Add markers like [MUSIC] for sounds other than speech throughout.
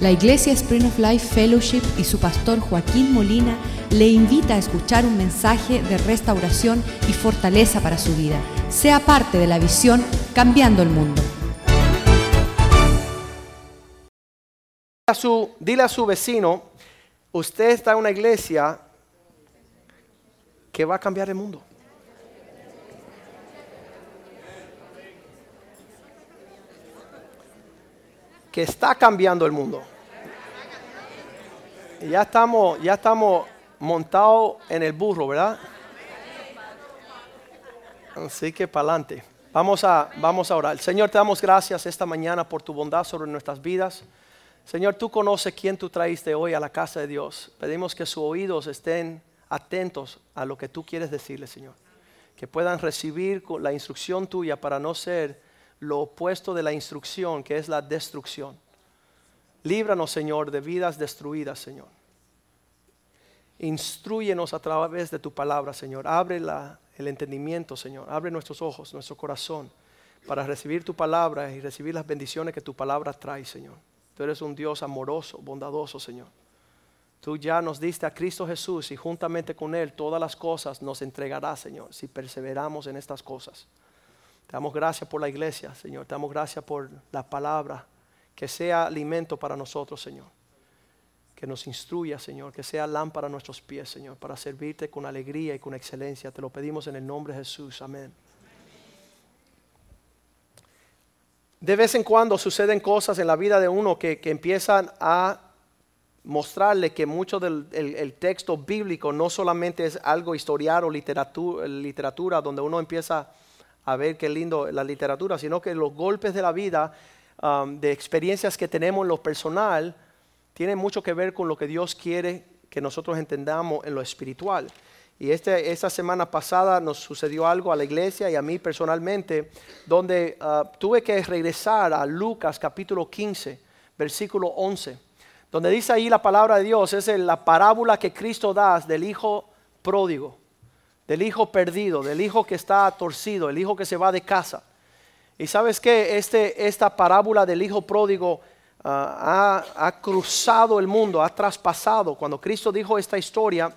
La Iglesia Spring of Life Fellowship y su pastor Joaquín Molina le invita a escuchar un mensaje de restauración y fortaleza para su vida. Sea parte de la visión Cambiando el Mundo. Dile a su vecino, usted está en una iglesia que va a cambiar el mundo. Que está cambiando el mundo. Ya estamos, ya estamos montados en el burro, ¿verdad? Así que para adelante. Vamos a, vamos a orar. Señor, te damos gracias esta mañana por tu bondad sobre nuestras vidas. Señor, tú conoces quién tú traíste hoy a la casa de Dios. Pedimos que sus oídos estén atentos a lo que tú quieres decirle, Señor. Que puedan recibir la instrucción tuya para no ser lo opuesto de la instrucción, que es la destrucción. Líbranos, Señor, de vidas destruidas, Señor. Instruyenos a través de tu palabra, Señor. Abre el entendimiento, Señor. Abre nuestros ojos, nuestro corazón, para recibir tu palabra y recibir las bendiciones que tu palabra trae, Señor. Tú eres un Dios amoroso, bondadoso, Señor. Tú ya nos diste a Cristo Jesús y juntamente con Él todas las cosas nos entregarás, Señor, si perseveramos en estas cosas. Te damos gracias por la iglesia, Señor. Te damos gracias por la palabra, que sea alimento para nosotros, Señor. Que nos instruya, Señor, que sea lámpara a nuestros pies, Señor, para servirte con alegría y con excelencia. Te lo pedimos en el nombre de Jesús. Amén. De vez en cuando suceden cosas en la vida de uno que, que empiezan a mostrarle que mucho del el- texto bíblico no solamente es algo historiar o literatura, literatura donde uno empieza a ver qué lindo la literatura, sino que los golpes de la vida, um, de experiencias que tenemos en lo personal, tienen mucho que ver con lo que Dios quiere que nosotros entendamos en lo espiritual. Y este, esta semana pasada nos sucedió algo a la iglesia y a mí personalmente, donde ah, tuve que regresar a Lucas capítulo 15, versículo 11, donde dice ahí la palabra de Dios, es la parábola que Cristo da del hijo pródigo, del hijo perdido, del hijo que está torcido, el hijo que se va de casa. Y sabes que este, esta parábola del hijo pródigo ah, ha, ha cruzado el mundo, ha traspasado. Cuando Cristo dijo esta historia,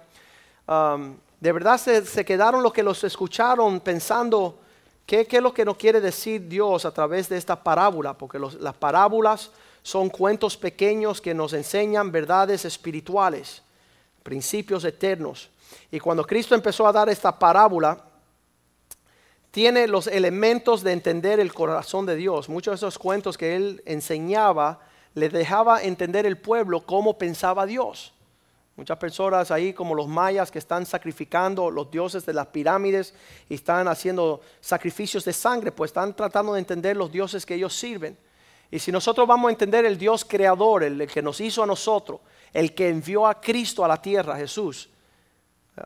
de verdad se, se quedaron los que los escucharon pensando qué, qué es lo que nos quiere decir Dios a través de esta parábola, porque las parábolas son cuentos pequeños que nos enseñan verdades espirituales, principios eternos. Y cuando Cristo empezó a dar esta parábola, tiene los elementos de entender el corazón de Dios. Muchos de esos cuentos que él enseñaba le dejaba entender el pueblo cómo pensaba Dios. Muchas personas ahí como los mayas que están sacrificando los dioses de las pirámides y están haciendo sacrificios de sangre, pues están tratando de entender los dioses que ellos sirven. Y si nosotros vamos a entender el Dios creador, el, el que nos hizo a nosotros, el que envió a Cristo a la tierra, Jesús,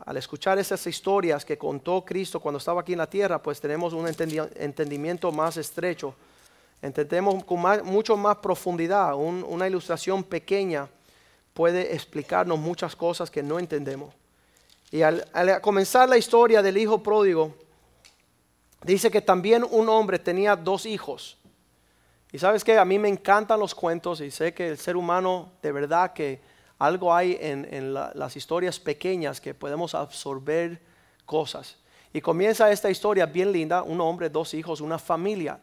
al escuchar esas historias que contó Cristo cuando estaba aquí en la tierra, pues tenemos un entendi- entendimiento más estrecho. Entendemos con mucho más profundidad. Un- una ilustración pequeña puede explicarnos muchas cosas que no entendemos. Y al, al comenzar la historia del hijo pródigo, dice que también un hombre tenía dos hijos. Y sabes que a mí me encantan los cuentos y sé que el ser humano de verdad que algo hay en, en la- las historias pequeñas que podemos absorber cosas. Y comienza esta historia bien linda, un hombre, dos hijos, una familia.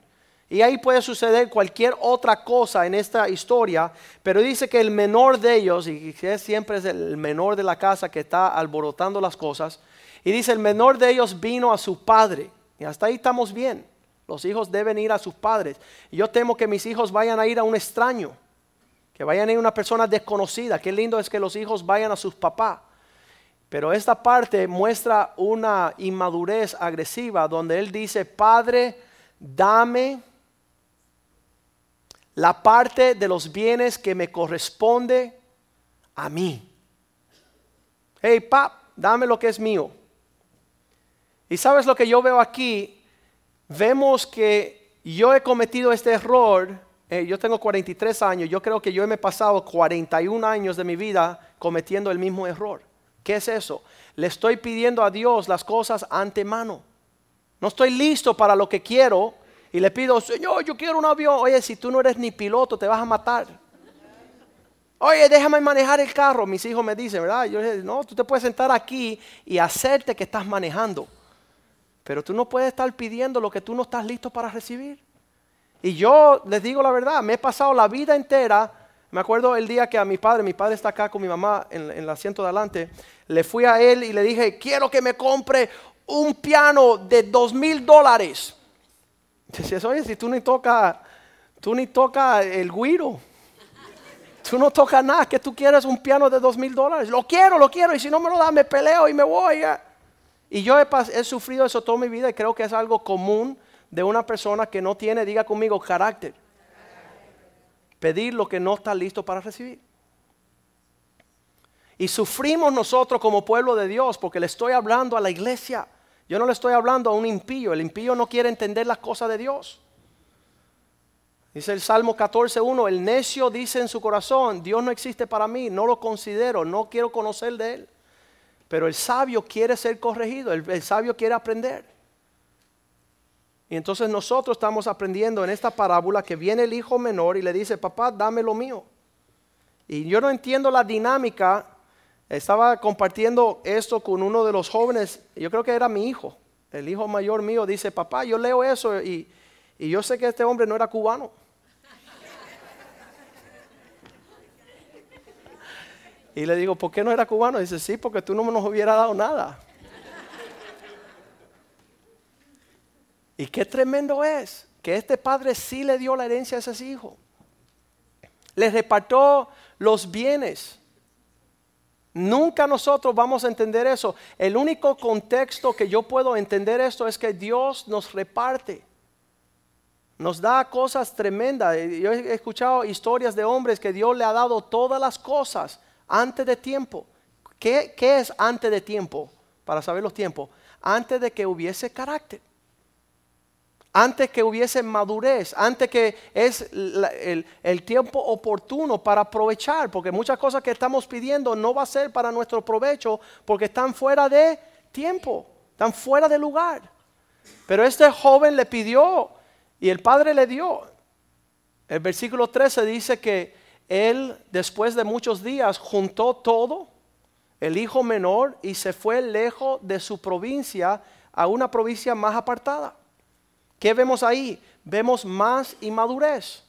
Y ahí puede suceder cualquier otra cosa en esta historia, pero dice que el menor de ellos, y que siempre es el menor de la casa que está alborotando las cosas, y dice el menor de ellos vino a su padre. Y hasta ahí estamos bien. Los hijos deben ir a sus padres. Yo temo que mis hijos vayan a ir a un extraño, que vayan a una persona desconocida. Qué lindo es que los hijos vayan a sus papás. Pero esta parte muestra una inmadurez agresiva donde él dice, Padre, dame la parte de los bienes que me corresponde a mí. Hey, pap, dame lo que es mío. Y sabes lo que yo veo aquí, vemos que yo he cometido este error, eh, yo tengo 43 años, yo creo que yo me he pasado 41 años de mi vida cometiendo el mismo error. ¿Qué es eso? Le estoy pidiendo a Dios las cosas antemano. No estoy listo para lo que quiero y le pido, Señor, yo quiero un avión. Oye, si tú no eres ni piloto, te vas a matar. Oye, déjame manejar el carro. Mis hijos me dicen, ¿verdad? Yo les no, tú te puedes sentar aquí y hacerte que estás manejando. Pero tú no puedes estar pidiendo lo que tú no estás listo para recibir. Y yo les digo la verdad, me he pasado la vida entera. Me acuerdo el día que a mi padre, mi padre está acá con mi mamá en, el asiento de adelante, le fui a él y le dije, quiero que me compre un piano de dos mil dólares. Dice, oye, si tú ni tocas, tú ni tocas el guiro. Tú no tocas nada, que tú quieres un piano de dos mil dólares. Lo quiero, lo quiero, y si no me lo da, me peleo y me voy. Y yo he, sufrido eso toda mi vida y creo que es algo común de una persona que no tiene, diga conmigo, carácter. Pedir lo que no está listo para recibir. Y sufrimos nosotros como pueblo de Dios porque le estoy hablando a la iglesia. Yo no le estoy hablando a un impío. El impío no quiere entender las cosas de Dios. Dice el Salmo 14.1, el necio dice en su corazón, Dios no existe para mí, no lo considero, no quiero conocer de Él. Pero el sabio quiere ser corregido, el, sabio quiere aprender. Y entonces nosotros estamos aprendiendo en esta parábola que viene el hijo menor y le dice, papá, dame lo mío. Y yo no entiendo la dinámica. Estaba compartiendo esto con uno de los jóvenes, yo creo que era mi hijo, el hijo mayor mío, dice, papá, yo leo eso y, y yo sé que este hombre no era cubano. Y le digo, ¿por qué no era cubano? Dice, sí, porque tú no nos hubiera dado nada. Y qué tremendo es que este padre sí le dio la herencia a ese hijo. Les repartió los bienes. Nunca nosotros vamos a entender eso. El único contexto que yo puedo entender esto es que Dios nos reparte. Nos da cosas tremendas. Yo he escuchado historias de hombres que Dios le ha dado todas las cosas antes de tiempo. ¿Qué, es antes de tiempo? Para saber los tiempos. Antes de que hubiese carácter. Antes que hubiese madurez. Antes que es el, el tiempo oportuno para aprovechar. Porque muchas cosas que estamos pidiendo no va a ser para nuestro provecho. Porque están fuera de tiempo. Están fuera de lugar. Pero este joven le pidió y el padre le dio. El versículo 13 dice que él después de muchos días juntó todo, el hijo menor, y se fue lejos de su provincia a una provincia más apartada. ¿Qué vemos ahí? Vemos más inmadurez.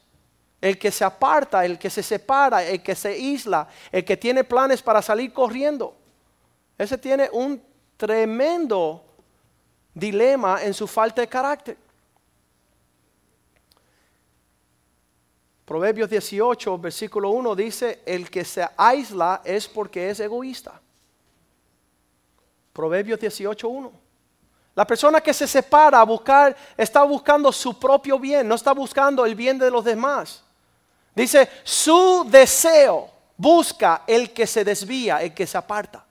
El que se aparta, el que se separa, el que se isla, el que tiene planes para salir corriendo. Ese tiene un tremendo dilema en su falta de carácter. Proverbios 18, versículo 1 dice, el que se aísla es porque es egoísta. Proverbios 18, 1. La persona que se separa a buscar, está buscando su propio bien, no está buscando el bien de los demás. Dice, su deseo busca el que se desvía, el que se aparta.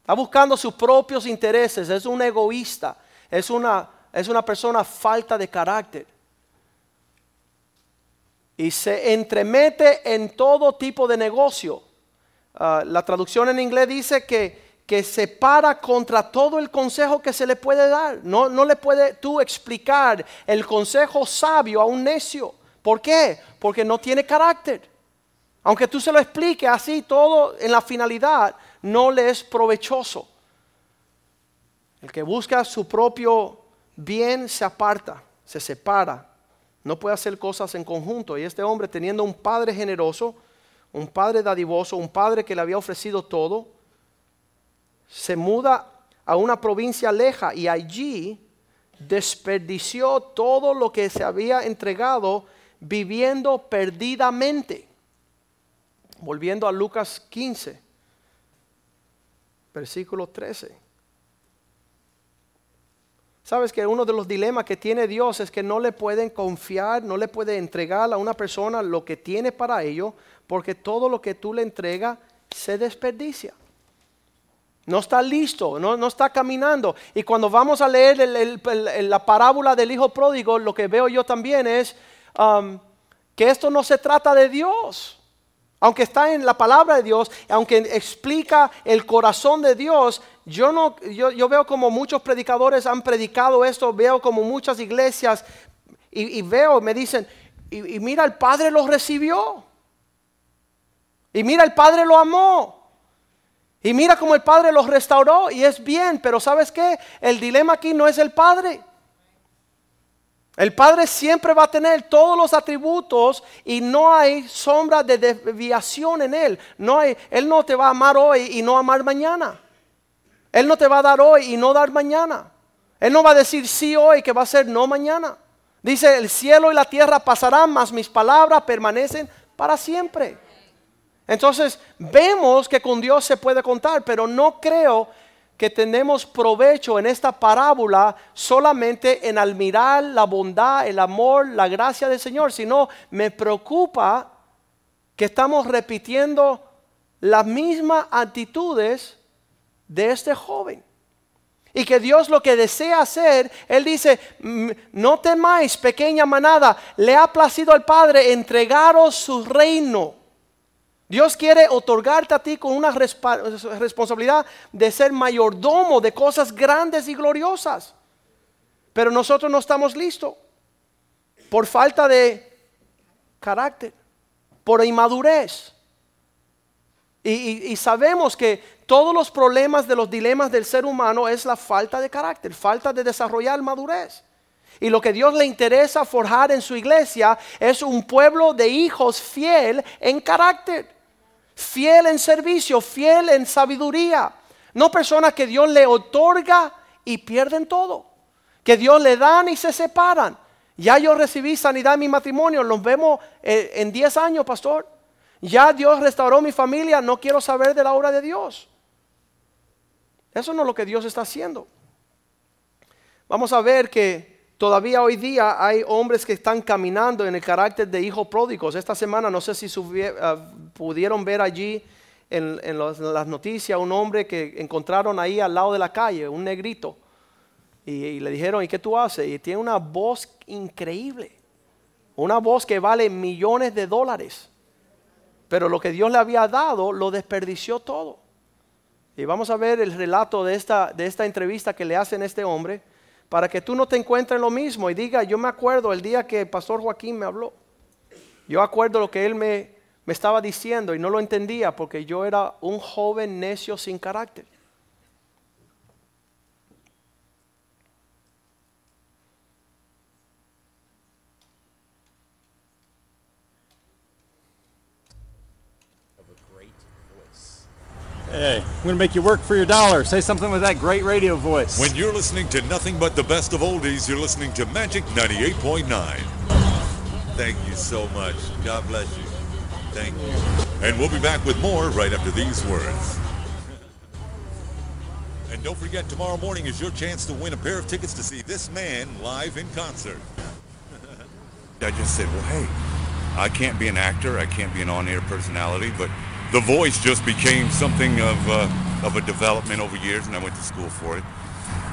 Está buscando sus propios intereses, es un egoísta, es una, es una persona falta de carácter y se entremete en todo tipo de negocio. Ah, la traducción en inglés dice que, que se para contra todo el consejo que se le puede dar. No, no le puede tú explicar el consejo sabio a un necio. ¿Por qué? Porque no tiene carácter. Aunque tú se lo expliques así, todo en la finalidad no le es provechoso. El que busca su propio bien se aparta, se separa no puede hacer cosas en conjunto. Y este hombre teniendo un padre generoso, un padre dadivoso, un padre que le había ofrecido todo, se muda a una provincia leja y allí desperdició todo lo que se había entregado viviendo perdidamente. Volviendo a Lucas 15, versículo 13. Sabes que uno de los dilemas que tiene Dios es que no le pueden confiar, no le puede entregar a una persona lo que tiene para ello, porque todo lo que tú le entregas se desperdicia. No está listo, no, está caminando. Y cuando vamos a leer la parábola del hijo pródigo, lo que veo yo también es um, que esto no se trata de Dios. Aunque está en la palabra de Dios, aunque explica el corazón de Dios, yo, no, yo, veo como muchos predicadores han predicado esto, veo como muchas iglesias y, veo, me dicen, y, mira, el Padre lo recibió. Y mira, el Padre lo amó. Y mira cómo el Padre lo restauró y es bien, pero ¿sabes qué? El dilema aquí no es el Padre. El Padre siempre va a tener todos los atributos y no hay sombra de desviación en Él. No hay, él no te va a amar hoy y no amar mañana. Él no te va a dar hoy y no dar mañana. Él no va a decir sí hoy que va a ser no mañana. Dice, el cielo y la tierra pasarán, mas mis palabras permanecen para siempre. Entonces, vemos que con Dios se puede contar, pero no creo que tenemos provecho en esta parábola solamente en admirar la bondad, el amor, la gracia del Señor, sino me preocupa que estamos repitiendo las mismas actitudes de este joven. Y que Dios lo que desea hacer, Él dice, no temáis pequeña manada, le ha placido al Padre entregaros su reino. Dios quiere otorgarte a ti con una responsabilidad de ser mayordomo de cosas grandes y gloriosas. Pero nosotros no estamos listos por falta de carácter, por inmadurez. Y, y, sabemos que todos los problemas de los dilemas del ser humano es la falta de carácter, falta de desarrollar madurez. Y lo que Dios le interesa forjar en su iglesia es un pueblo de hijos fiel en carácter fiel en servicio, fiel en sabiduría. No personas que Dios le otorga y pierden todo. Que Dios le dan y se separan. Ya yo recibí sanidad en mi matrimonio, nos vemos eh, en 10 años, pastor. Ya Dios restauró mi familia, no quiero saber de la obra de Dios. Eso no es lo que Dios está haciendo. Vamos a ver que Todavía hoy día hay hombres que están caminando en el carácter de hijos pródigos. Esta semana no sé si eh, pudieron ver allí en, las noticias un hombre que encontraron ahí al lado de la calle, un negrito. Y, le dijeron, ¿y qué tú haces? Y tiene una voz increíble. Una voz que vale millones de dólares. Pero lo que Dios le había dado lo desperdició todo. Y vamos a ver el relato de esta, de esta entrevista que le hacen a este hombre para que tú no te encuentres lo mismo y diga, yo me acuerdo el día que el pastor Joaquín me habló. Yo acuerdo lo que él me, me estaba diciendo y no lo entendía porque yo era un joven necio sin carácter. Hey, I'm going to make you work for your dollar. Say something with that great radio voice. When you're listening to nothing but the best of oldies, you're listening to Magic 98.9. Thank you so much. God bless you. Thank you. And we'll be back with more right after these words. and don't forget, tomorrow morning is your chance to win a pair of tickets to see this man live in concert. [LAUGHS] I just said, well, hey, I can't be an actor. I can't be an on-air personality, but the voice just became something of, uh, of a development over years, and I went to school for it.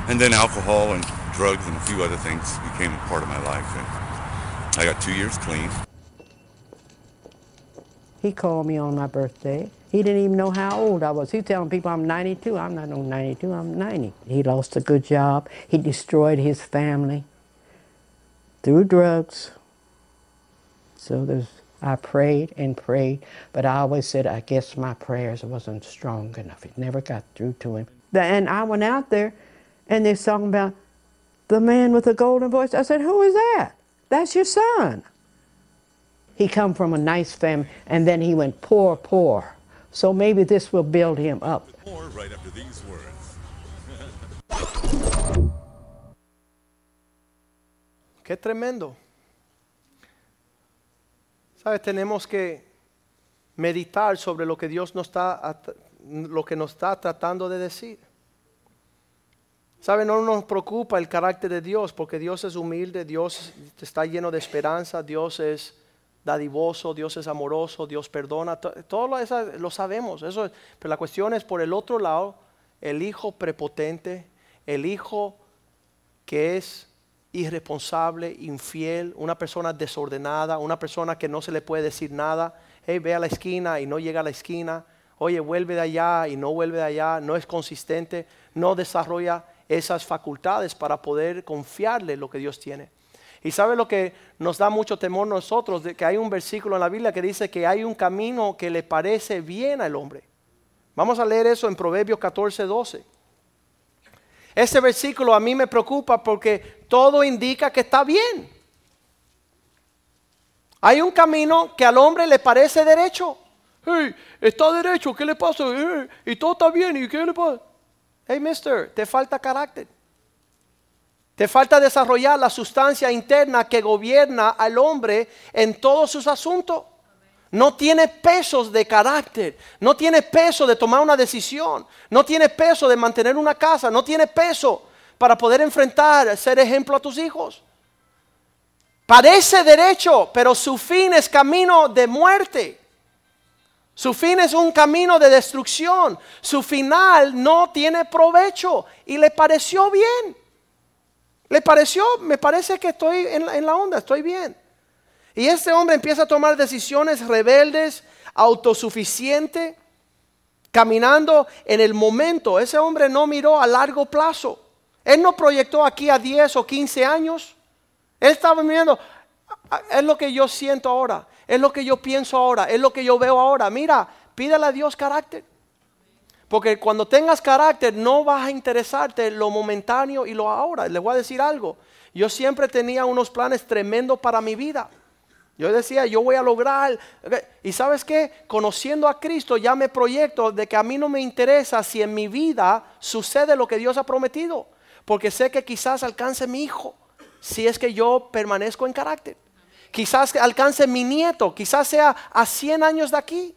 And then alcohol and drugs and a few other things became a part of my life. And I got two years clean. He called me on my birthday. He didn't even know how old I was. He telling people I'm 92. I'm not no 92. I'm 90. He lost a good job. He destroyed his family through drugs. So there's I prayed and prayed, but I always said, I guess my prayers wasn't strong enough. It never got through to him. And I went out there, and they're talking about the man with the golden voice. I said, Who is that? That's your son. He come from a nice family, and then he went poor, poor. So maybe this will build him up. More right after these words. Qué tremendo. ¿Sabes? Tenemos que meditar sobre lo que Dios nos está, lo que nos está tratando de decir. ¿Sabe? No nos preocupa el carácter de Dios porque Dios es humilde, Dios está lleno de esperanza, Dios es dadivoso, Dios es amoroso, Dios perdona. Todo eso lo sabemos. Eso, pero la cuestión es por el otro lado, el hijo prepotente, el hijo que es irresponsable, infiel, una persona desordenada, una persona que no se le puede decir nada. Hey, ve a la esquina y no llega a la esquina. Oye, vuelve de allá y no vuelve de allá. No es consistente, no desarrolla esas facultades para poder confiarle lo que Dios tiene. Y sabe lo que nos da mucho temor nosotros, de que hay un versículo en la Biblia que dice que hay un camino que le parece bien al hombre. Vamos a leer eso en Proverbios 14, 12. Ese versículo a mí me preocupa porque todo indica que está bien. Hay un camino que al hombre le parece derecho. Hey, está derecho, ¿qué le pasa? y todo está bien, ¿y qué le pasa? Hey, mister, te falta carácter. Te falta desarrollar la sustancia interna que gobierna al hombre en todos sus asuntos. No tiene pesos de carácter, no tiene peso de tomar una decisión, no tiene peso de mantener una casa, no tiene peso para poder enfrentar, ser ejemplo a tus hijos. Parece derecho, pero su fin es camino de muerte. Su fin es un camino de destrucción. Su final no tiene provecho y le pareció bien. Le pareció, me parece que estoy en la, onda, estoy bien. Y este hombre empieza a tomar decisiones rebeldes, autosuficiente, caminando en el momento. Ese hombre no miró a largo plazo. Él no proyectó aquí a 10 o 15 años. Él estaba mirando, es lo que yo siento ahora, es lo que yo pienso ahora, es lo que yo veo ahora. Mira, pídele a Dios carácter. Porque cuando tengas carácter no vas a interesarte lo momentáneo y lo ahora. Les voy a decir algo. Yo siempre tenía unos planes tremendos para mi vida. Yo decía, yo voy a lograr. Y sabes qué? Conociendo a Cristo ya me proyecto de que a mí no me interesa si en mi vida sucede lo que Dios ha prometido. Porque sé que quizás alcance mi hijo si es que yo permanezco en carácter. Quizás alcance mi nieto, quizás sea a 100 años de aquí.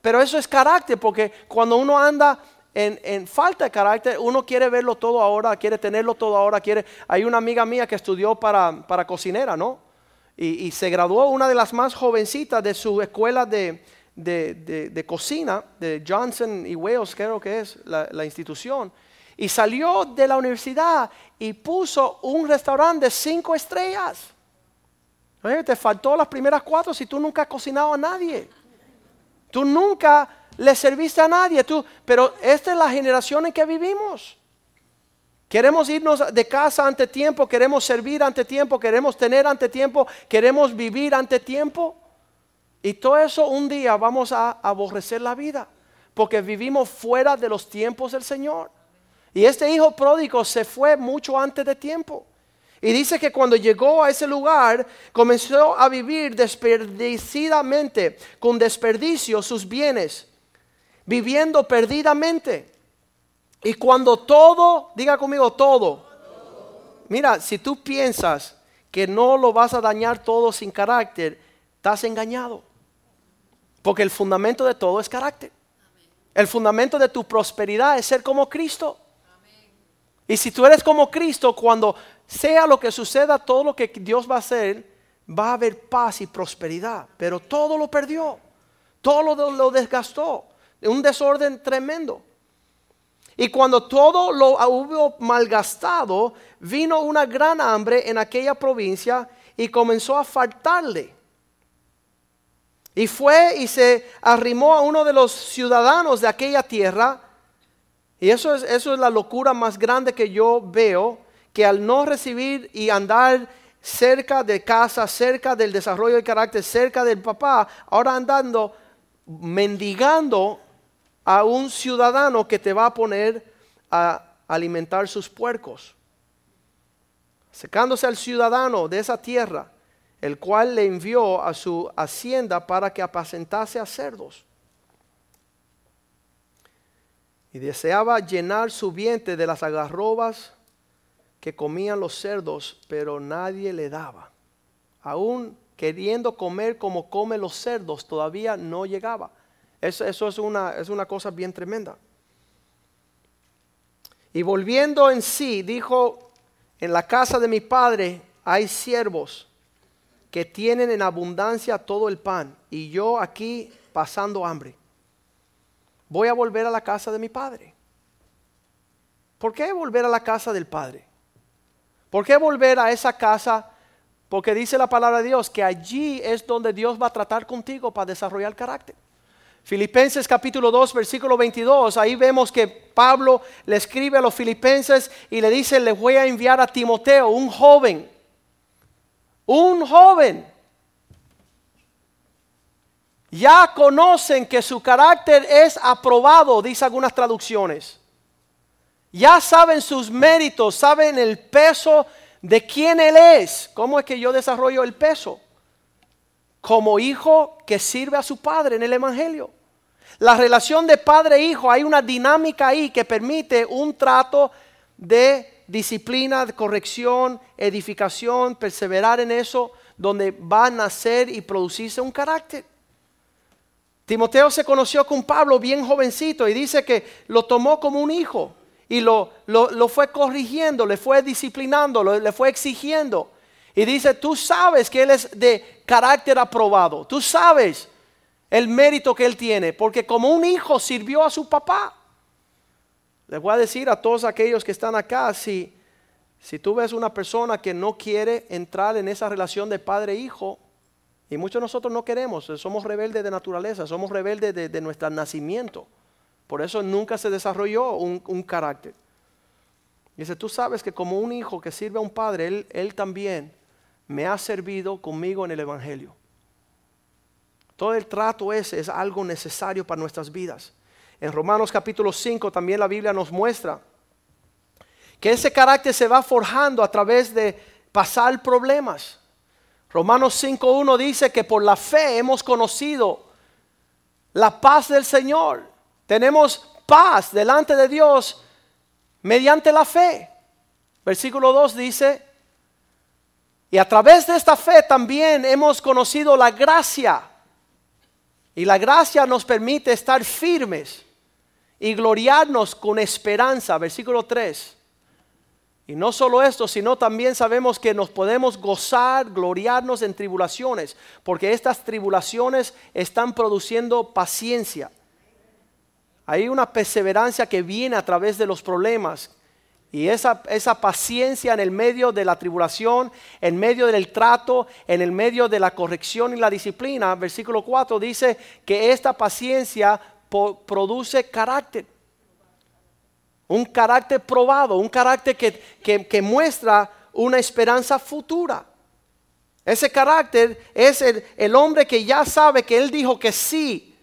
Pero eso es carácter, porque cuando uno anda en, falta de carácter, uno quiere verlo todo ahora, quiere tenerlo todo ahora, quiere... Hay una amiga mía que estudió para, para cocinera, ¿no? Y, se graduó una de las más jovencitas de su escuela de, de, cocina, de Johnson y Wales, creo que es la, la institución. Y salió de la universidad y puso un restaurante de cinco estrellas. Oye, te faltó las primeras cuatro si tú nunca has cocinado a nadie. Tú nunca le serviste a nadie, tú, pero esta es la generación en que vivimos. Queremos irnos de casa ante tiempo, queremos servir ante tiempo, queremos tener ante tiempo, queremos vivir ante tiempo. Y todo eso un día vamos a aborrecer la vida, porque vivimos fuera de los tiempos del Señor. Y este hijo pródigo se fue mucho antes de tiempo. Y dice que cuando llegó a ese lugar, comenzó a vivir desperdicidamente, con desperdicio sus bienes, viviendo perdidamente. Y cuando todo, diga conmigo todo, mira, si tú piensas que no lo vas a dañar todo sin carácter, estás engañado. Porque el fundamento de todo es carácter. El fundamento de tu prosperidad es ser como Cristo. Y si tú eres como Cristo, cuando sea lo que suceda, todo lo que Dios va a hacer, va a haber paz y prosperidad. Pero todo lo perdió, todo lo, desgastó, un desorden tremendo. Y cuando todo lo hubo malgastado, vino una gran hambre en aquella provincia y comenzó a faltarle. Y fue y se arrimó a uno de los ciudadanos de aquella tierra y eso es, eso es la locura más grande que yo veo, que al no recibir y andar cerca de casa, cerca del desarrollo del carácter, cerca del papá, ahora andando mendigando a un ciudadano que te va a poner a alimentar sus puercos. Secándose al ciudadano de esa tierra, el cual le envió a su hacienda para que apacentase a cerdos y deseaba llenar su vientre de las agarrobas que comían los cerdos, pero nadie le daba. Aún queriendo comer como comen los cerdos, todavía no llegaba. Eso, es, una, es una cosa bien tremenda. Y volviendo en sí, dijo, en la casa de mi padre hay siervos que tienen en abundancia todo el pan, y yo aquí pasando hambre voy a volver a la casa de mi padre. ¿Por qué volver a la casa del padre? ¿Por qué volver a esa casa? Porque dice la palabra de Dios que allí es donde Dios va a tratar contigo para desarrollar carácter. Filipenses capítulo 2, versículo 22, ahí vemos que Pablo le escribe a los filipenses y le dice, les voy a enviar a Timoteo, un joven un joven, ya conocen que su carácter es aprobado, dice algunas traducciones. Ya saben sus méritos, saben el peso de quién Él es. ¿Cómo es que yo desarrollo el peso? Como hijo que sirve a su padre en el Evangelio. La relación de padre e hijo, hay una dinámica ahí que permite un trato de disciplina, de corrección, edificación, perseverar en eso, donde va a nacer y producirse un carácter. Timoteo se conoció con Pablo bien jovencito y dice que lo tomó como un hijo y lo, lo, fue corrigiendo, le fue disciplinando, le fue exigiendo. Y dice, tú sabes que él es de carácter aprobado, tú sabes el mérito que él tiene, porque como un hijo sirvió a su papá. Les voy a decir a todos aquellos que están acá, si, si tú ves una persona que no quiere entrar en esa relación de padre-hijo, y muchos de nosotros no queremos, somos rebeldes de naturaleza, somos rebeldes de, nuestro nacimiento. Por eso nunca se desarrolló un, un, carácter. Dice, tú sabes que como un hijo que sirve a un padre, él, él también me ha servido conmigo en el Evangelio. Todo el trato ese es algo necesario para nuestras vidas. En Romanos capítulo 5 también la Biblia nos muestra que ese carácter se va forjando a través de pasar problemas. Romanos 5.1 dice que por la fe hemos conocido la paz del Señor. Tenemos paz delante de Dios mediante la fe. Versículo 2 dice, y a través de esta fe también hemos conocido la gracia. Y la gracia nos permite estar firmes y gloriarnos con esperanza. Versículo 3. Y no solo esto, sino también sabemos que nos podemos gozar, gloriarnos en tribulaciones, porque estas tribulaciones están produciendo paciencia. Hay una perseverancia que viene a través de los problemas. Y esa, esa paciencia en el medio de la tribulación, en medio del trato, en el medio de la corrección y la disciplina, versículo 4 dice que esta paciencia produce carácter. Un carácter probado, un carácter que, muestra una esperanza futura. Ese carácter es el, hombre que ya sabe que él dijo que sí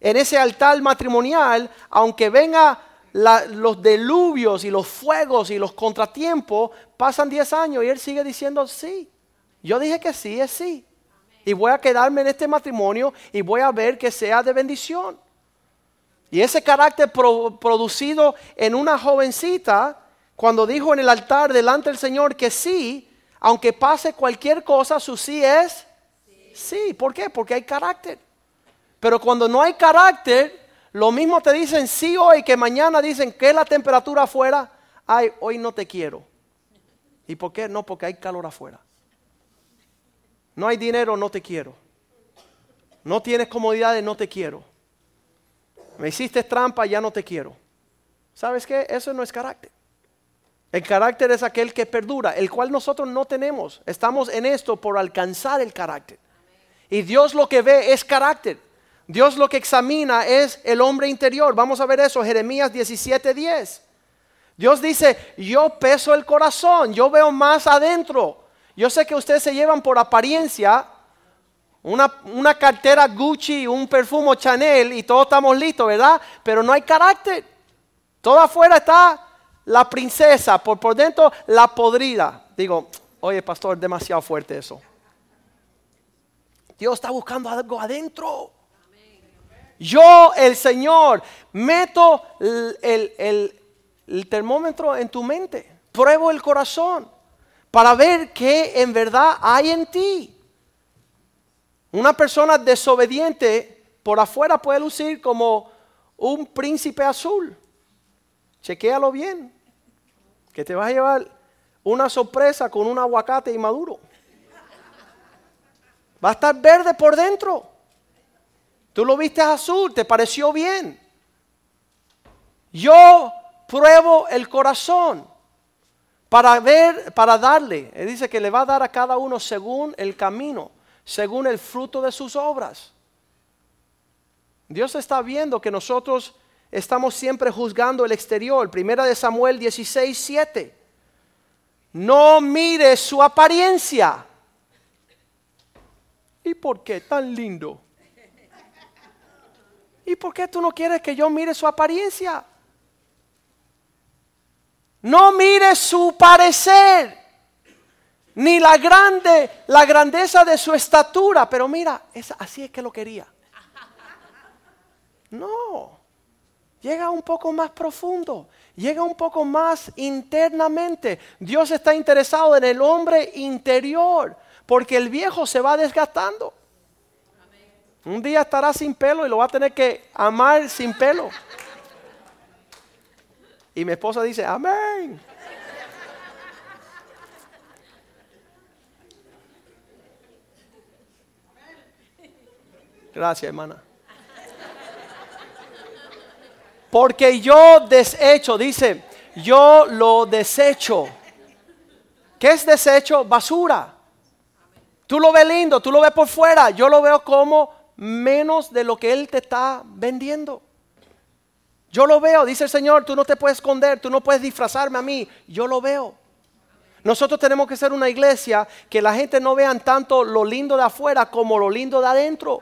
en ese altar matrimonial, aunque venga los deluvios y los fuegos y los contratiempos, pasan 10 años y él sigue diciendo sí. Yo dije que sí, es sí. Y voy a quedarme en este matrimonio y voy a ver que sea de bendición. Y ese carácter producido en una jovencita, cuando dijo en el altar delante del Señor que sí, aunque pase cualquier cosa, su sí es sí. ¿Por qué? Porque hay carácter. Pero cuando no hay carácter, lo mismo te dicen sí hoy que mañana dicen que la temperatura afuera. Ay, hoy no te quiero. ¿Y por qué? No, porque hay calor afuera. No hay dinero, no te quiero. No tienes comodidades, no te quiero me hiciste trampa, ya no te quiero. ¿Sabes qué? Eso no es carácter. El carácter es aquel que perdura, el cual nosotros no tenemos. Estamos en esto por alcanzar el carácter. Y Dios lo que ve es carácter. Dios lo que examina es el hombre interior. Vamos a ver eso, Jeremías 17:10. Dios dice, yo peso el corazón, yo veo más adentro. Yo sé que ustedes se llevan por apariencia una, cartera Gucci, un perfume Chanel y todos estamos listos, ¿verdad? Pero no hay carácter. Todo afuera está la princesa, por, por dentro la podrida. Digo, oye pastor, demasiado fuerte eso. Dios está buscando algo adentro. Yo, el Señor, meto el, el, termómetro en tu mente, pruebo el corazón para ver qué en verdad hay en ti. Una persona desobediente por afuera puede lucir como un príncipe azul. Chequéalo bien. Que te vas a llevar una sorpresa con un aguacate inmaduro. Va a estar verde por dentro. Tú lo viste azul, te pareció bien. Yo pruebo el corazón para ver, para darle. Él dice que le va a dar a cada uno según el camino según el fruto de sus obras. Dios está viendo que nosotros estamos siempre juzgando el exterior. Primera de Samuel 16, 7. No mire su apariencia. por qué? Tan lindo. ¿Y por qué tú no quieres que yo mire su apariencia? No mire su parecer, ni la grande, la grandeza de su estatura, pero mira, así es que lo quería. No, llega un poco más profundo, llega un poco más internamente. Dios está interesado en el hombre interior, porque el viejo se va desgastando. Un día estará sin pelo y lo va a tener que amar sin pelo. Y mi esposa dice, amén. Gracias, hermana. Porque yo desecho, dice, yo lo desecho. ¿Qué es desecho? Basura. Tú lo ves lindo, tú lo ves por fuera, yo lo veo como menos de lo que Él te está vendiendo. Yo lo veo, dice el Señor, tú no te puedes esconder, tú no puedes disfrazarme a mí, yo lo veo. Nosotros tenemos que ser una iglesia que la gente no vean tanto lo lindo de afuera como lo lindo de adentro.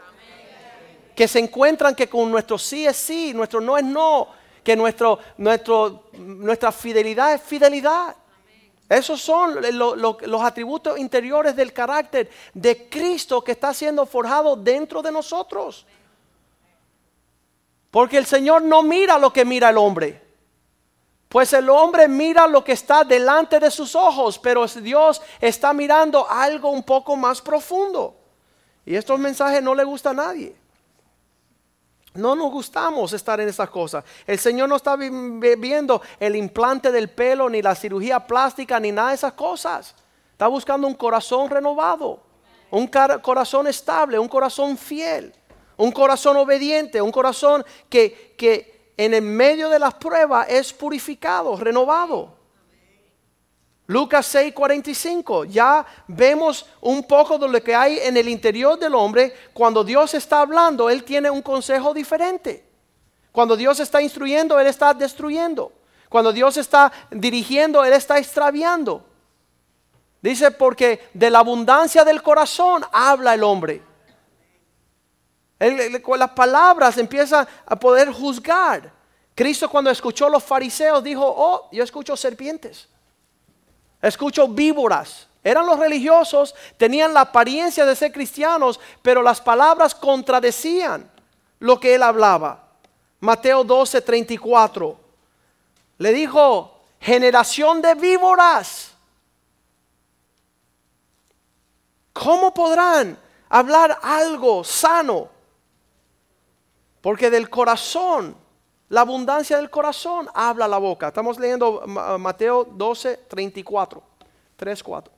Que se encuentran que con nuestro sí es sí, nuestro no es no, que nuestro, nuestro, nuestra fidelidad es fidelidad. Esos son los atributos interiores del carácter de Cristo que está siendo forjado dentro de nosotros. Porque el Señor no mira lo que mira el hombre. Pues el hombre mira lo que está delante de sus ojos, pero Dios está mirando algo un poco más profundo. Y estos mensajes no le gusta a nadie. No nos gustamos estar en esas cosas. El Señor no está viendo el implante del pelo, ni la cirugía plástica, ni nada de esas cosas. Está buscando un corazón renovado, un corazón estable, un corazón fiel, un corazón obediente, un corazón que, que en el medio de las pruebas es purificado, renovado. Lucas 6:45, ya vemos un poco de lo que hay en el interior del hombre. Cuando Dios está hablando, Él tiene un consejo diferente. Cuando Dios está instruyendo, Él está destruyendo. Cuando Dios está dirigiendo, Él está extraviando. Dice, porque de la abundancia del corazón habla el hombre. con las palabras empieza a poder juzgar. Cristo cuando escuchó a los fariseos dijo, oh, yo escucho serpientes escucho víboras. Eran los religiosos, tenían la apariencia de ser cristianos, pero las palabras contradecían lo que él hablaba. Mateo 12, 34. Le dijo, generación de víboras. ¿Cómo podrán hablar algo sano? Porque del corazón la abundancia del corazón habla la boca. Estamos leyendo Mateo 12, 34. 3, 4.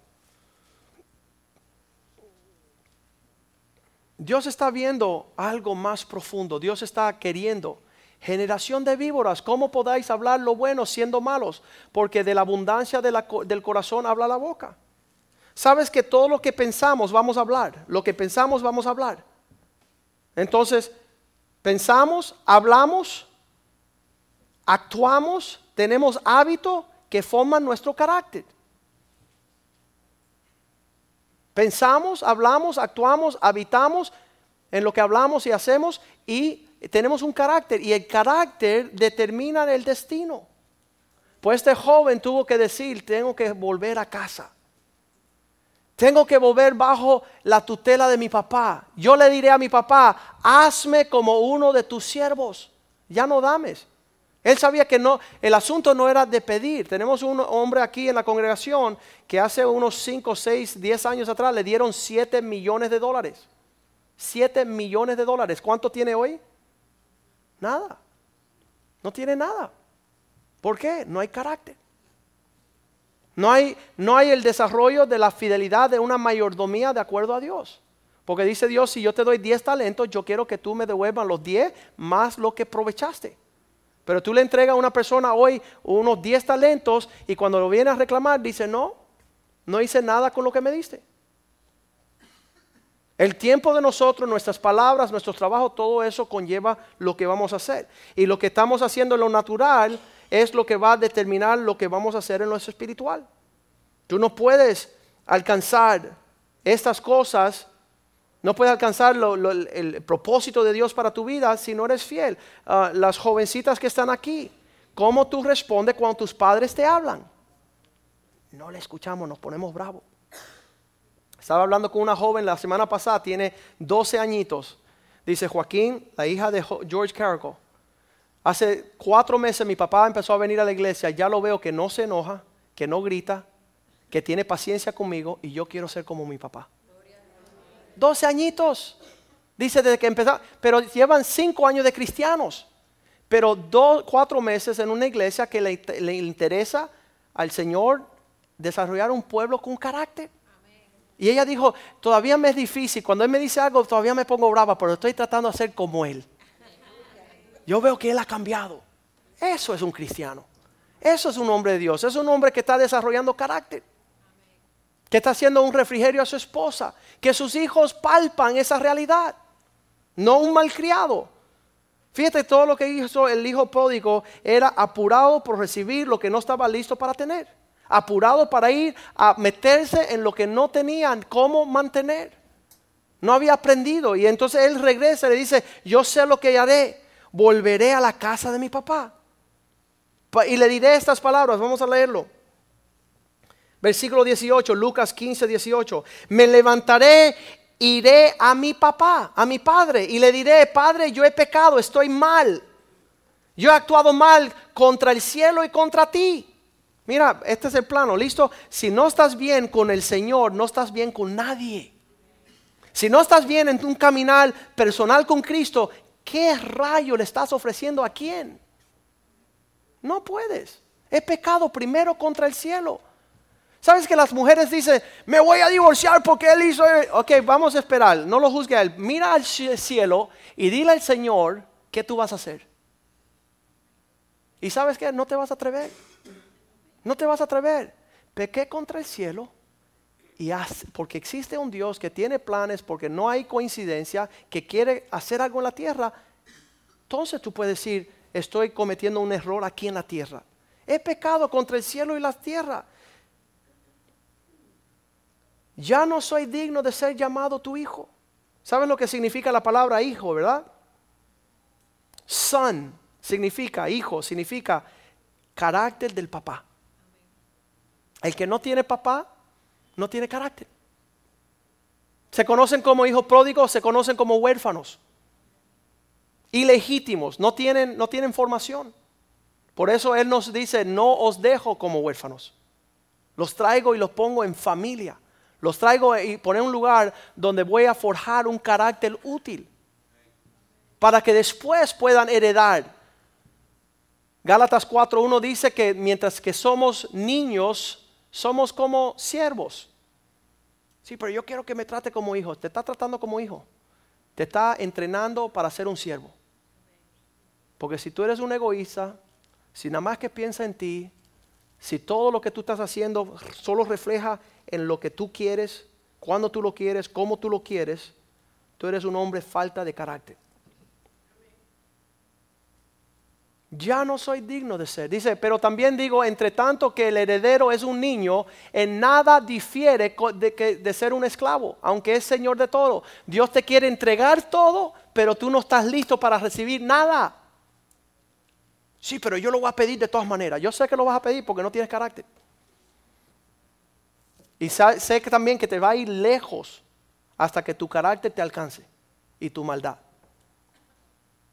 Dios está viendo algo más profundo. Dios está queriendo. Generación de víboras, ¿cómo podáis hablar lo bueno siendo malos? Porque de la abundancia del corazón habla la boca. Sabes que todo lo que pensamos vamos a hablar. Lo que pensamos vamos a hablar. Entonces, pensamos, hablamos actuamos, tenemos hábitos que forman nuestro carácter. Pensamos, hablamos, actuamos, habitamos en lo que hablamos y hacemos y tenemos un carácter y el carácter determina el destino. Pues este joven tuvo que decir, tengo que volver a casa. Tengo que volver bajo la tutela de mi papá. Yo le diré a mi papá, hazme como uno de tus siervos. Ya no dames. Él sabía que no, el asunto no era de pedir. Tenemos un hombre aquí en la congregación que hace unos 5, 6, 10 años atrás le dieron 7 millones de dólares. 7 millones de dólares. ¿Cuánto tiene hoy? Nada. No tiene nada. ¿Por qué? No hay carácter. No hay, no hay el desarrollo de la fidelidad de una mayordomía de acuerdo a Dios. Porque dice Dios, si yo te doy 10 talentos, yo quiero que tú me devuelvas los 10 más lo que aprovechaste. Pero tú le entregas a una persona hoy unos 10 talentos y cuando lo viene a reclamar dice, no, no hice nada con lo que me diste. El tiempo de nosotros, nuestras palabras, nuestros trabajos, todo eso conlleva lo que vamos a hacer. Y lo que estamos haciendo en lo natural es lo que va a determinar lo que vamos a hacer en lo espiritual. Tú no puedes alcanzar estas cosas No puedes alcanzar el, propósito de Dios para tu vida si no eres fiel. Ah, las jovencitas que están aquí, ¿cómo tú respondes cuando tus padres te hablan? No le escuchamos, nos ponemos bravos. Estaba hablando con una joven la semana pasada, tiene 12 añitos. Dice Joaquín, la hija de George Carrico. Hace cuatro meses mi papá empezó a venir a la iglesia. Ya lo veo que no se enoja, que no grita, que tiene paciencia conmigo y yo quiero ser como mi papá. 12 añitos. Dice desde que empezó, pero llevan cinco años de cristianos. Pero dos, cuatro meses en una iglesia que le, le interesa al Señor desarrollar un pueblo con carácter. Y ella dijo, todavía me es difícil, cuando Él me dice algo, todavía me pongo brava, pero estoy tratando de ser como Él. Yo veo que Él ha cambiado. Eso es un cristiano. Eso es un hombre de Dios. Es un hombre que está desarrollando carácter. Que está haciendo un refrigerio a su esposa. Que sus hijos palpan esa realidad. No un malcriado. Fíjate, todo lo que hizo el hijo pródigo era apurado por recibir lo que no estaba listo para tener. Apurado para ir a meterse en lo que no tenían cómo mantener. No había aprendido. Y entonces él regresa y le dice, yo sé lo que haré. Volveré a la casa de mi papá. Pa- Y le diré estas palabras. Vamos a leerlo. Versículo 18, Lucas 15, 18. Me levantaré, iré a mi papá, a mi padre, y le diré, Padre, yo he pecado, estoy mal. Yo he actuado mal contra el cielo y contra ti. Mira, este es el plano, ¿listo? Si no estás bien con el Señor, no estás bien con nadie. Si no estás bien en un caminar personal con Cristo, ¿qué rayo le estás ofreciendo a quién? No puedes. He pecado primero contra el cielo. ¿Sabes que las mujeres dicen, me voy a divorciar porque él hizo... Ok, vamos a esperar, no lo juzgue a él. Mira al cie- cielo y dile al Señor qué tú vas a hacer. Y sabes que no te vas a atrever. No te vas a atrever. Pequé contra el cielo y porque existe un Dios que tiene planes, porque no hay coincidencia, que quiere hacer algo en la tierra. Entonces tú puedes decir, estoy cometiendo un error aquí en la tierra. He pecado contra el cielo y la tierra. Ya no soy digno de ser llamado tu hijo. ¿Sabes lo que significa la palabra hijo, verdad? Son significa hijo, significa carácter del papá. El que no tiene papá no tiene carácter. Se conocen como hijos pródigos, se conocen como huérfanos. Ilegítimos, no tienen, no tienen formación. Por eso Él nos dice, no os dejo como huérfanos. Los traigo y los pongo en familia. Los traigo y poner un lugar donde voy a forjar un carácter útil. Para que después puedan heredar. Gálatas 4.1 dice que mientras que somos niños, somos como siervos. Sí, pero yo quiero que me trate como hijo. Te está tratando como hijo. Te está entrenando para ser un siervo. Porque si tú eres un egoísta, si nada más que piensa en ti, si todo lo que tú estás haciendo solo refleja en lo que tú quieres, cuando tú lo quieres, cómo tú lo quieres, tú eres un hombre falta de carácter. Ya no soy digno de ser. Dice, pero también digo, entre tanto que el heredero es un niño, en nada difiere de, de ser un esclavo, aunque es señor de todo. Dios te quiere entregar todo, pero tú no estás listo para recibir nada. Sí, pero yo lo voy a pedir de todas maneras. Yo sé que lo vas a pedir porque no tienes carácter. Y sé que también que te va a ir lejos hasta que tu carácter te alcance y tu maldad.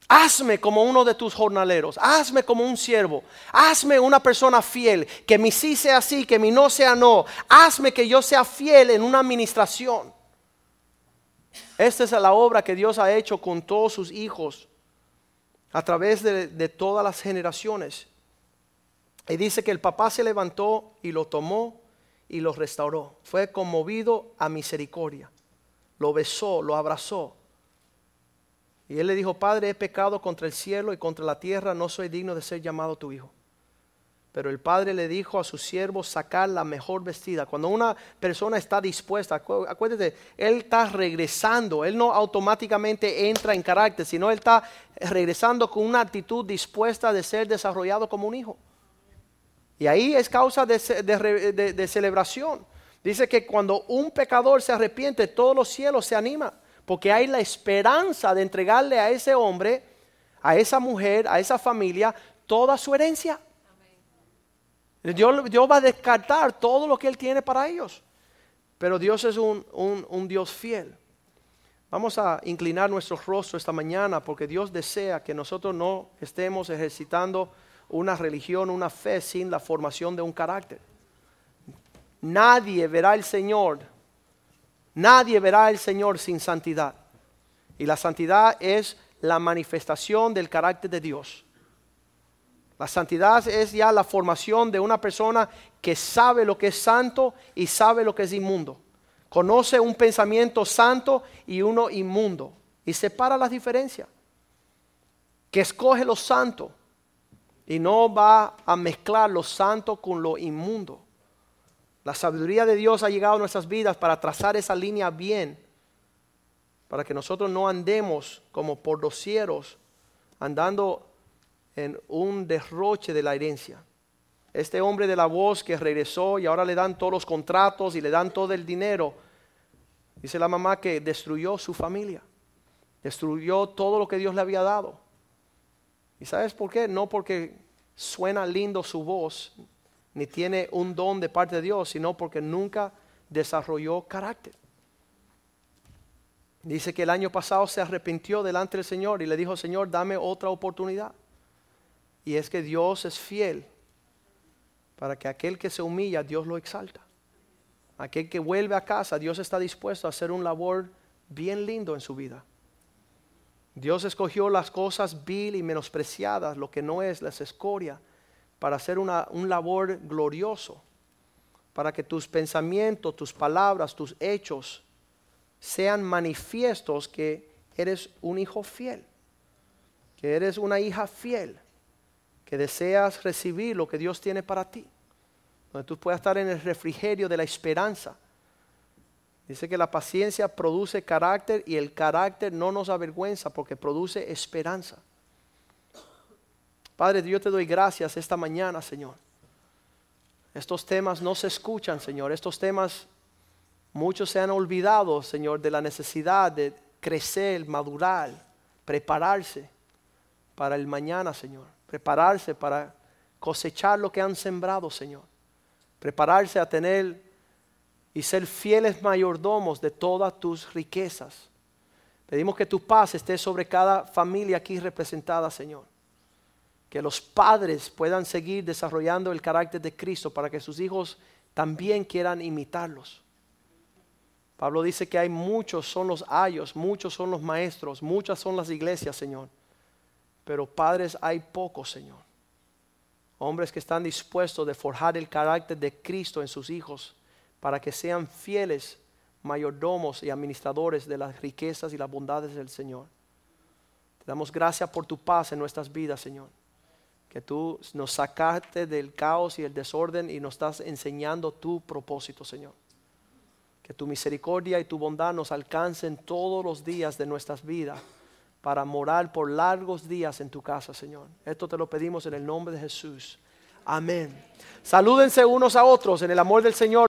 Hazme como uno de tus jornaleros, hazme como un siervo, hazme una persona fiel, que mi sí sea sí, que mi no sea no, hazme que yo sea fiel en una administración. Esta es la obra que Dios ha hecho con todos sus hijos a través de, de todas las generaciones. Y dice que el papá se levantó y lo tomó y lo restauró. Fue conmovido a misericordia. Lo besó, lo abrazó. Y él le dijo, Padre, he pecado contra el cielo y contra la tierra, no soy digno de ser llamado tu hijo. Pero el padre le dijo a su siervo sacar la mejor vestida. Cuando una persona está dispuesta, acu- acuérdate, él está regresando, él no automáticamente entra en carácter, sino él está regresando con una actitud dispuesta de ser desarrollado como un hijo. Y ahí es causa de, de- de celebración. Dice que cuando un pecador se arrepiente, todos los cielos se animan. porque hay la esperanza de entregarle a ese hombre, a esa mujer, a esa familia, toda su herencia. Dios, va a descartar todo lo que Él tiene para ellos. Pero Dios es un, un Dios fiel. Vamos a inclinar nuestro rostro esta mañana porque Dios desea que nosotros no estemos ejercitando una religión, una fe sin la formación de un carácter. Nadie verá al Señor, nadie verá al Señor sin santidad. Y la santidad es la manifestación del carácter de Dios. La santidad es ya la formación de una persona que sabe lo que es santo y sabe lo que es inmundo. Conoce un pensamiento santo y uno inmundo. Y separa las diferencias. Que escoge lo santo y no va a mezclar lo santo con lo inmundo. La sabiduría de Dios ha llegado a nuestras vidas para trazar esa línea bien, para que nosotros no andemos como por los cielos, andando en un derroche de la herencia. Este hombre de la voz que regresó y ahora le dan todos los contratos y le dan todo el dinero, dice la mamá que destruyó su familia, destruyó todo lo que Dios le había dado. ¿Y sabes por qué? No porque suena lindo su voz, ni tiene un don de parte de Dios, sino porque nunca desarrolló carácter. Dice que el año pasado se arrepintió delante del Señor y le dijo, Señor, dame otra oportunidad. Y es que Dios es fiel para que aquel que se humilla, Dios lo exalta. Aquel que vuelve a casa, Dios está dispuesto a hacer un labor bien lindo en su vida. Dios escogió las cosas vil y menospreciadas, lo que no es, las escoria, para hacer una, un labor glorioso, para que tus pensamientos, tus palabras, tus hechos sean manifiestos que eres un hijo fiel, que eres una hija fiel, que deseas recibir lo que Dios tiene para ti, donde tú puedas estar en el refrigerio de la esperanza Dice que la paciencia produce carácter y el carácter no nos avergüenza porque produce esperanza. Padre, Dios te doy gracias esta mañana, Señor. Estos temas no se escuchan, Señor. Estos temas, muchos se han olvidado, Señor, de la necesidad de crecer, madurar, prepararse para el mañana, Señor. Prepararse para cosechar lo que han sembrado, Señor. Prepararse a tener y ser fieles mayordomos de todas tus riquezas. Pedimos que tu paz esté sobre cada familia aquí representada, Señor. Que los padres puedan seguir desarrollando el carácter de Cristo para que sus hijos también quieran imitarlos. Pablo dice que hay muchos son los ayos, muchos son los maestros, muchas son las iglesias, Señor. Pero padres hay pocos, Señor. Hombres que están dispuestos de forjar el carácter de Cristo en sus hijos para que sean fieles mayordomos y administradores de las riquezas y las bondades del Señor. Te damos gracias por tu paz en nuestras vidas, Señor. Que tú nos sacaste del caos y el desorden y nos estás enseñando tu propósito, Señor. Que tu misericordia y tu bondad nos alcancen todos los días de nuestras vidas para morar por largos días en tu casa, Señor. Esto te lo pedimos en el nombre de Jesús. Amén. Salúdense unos a otros en el amor del Señor.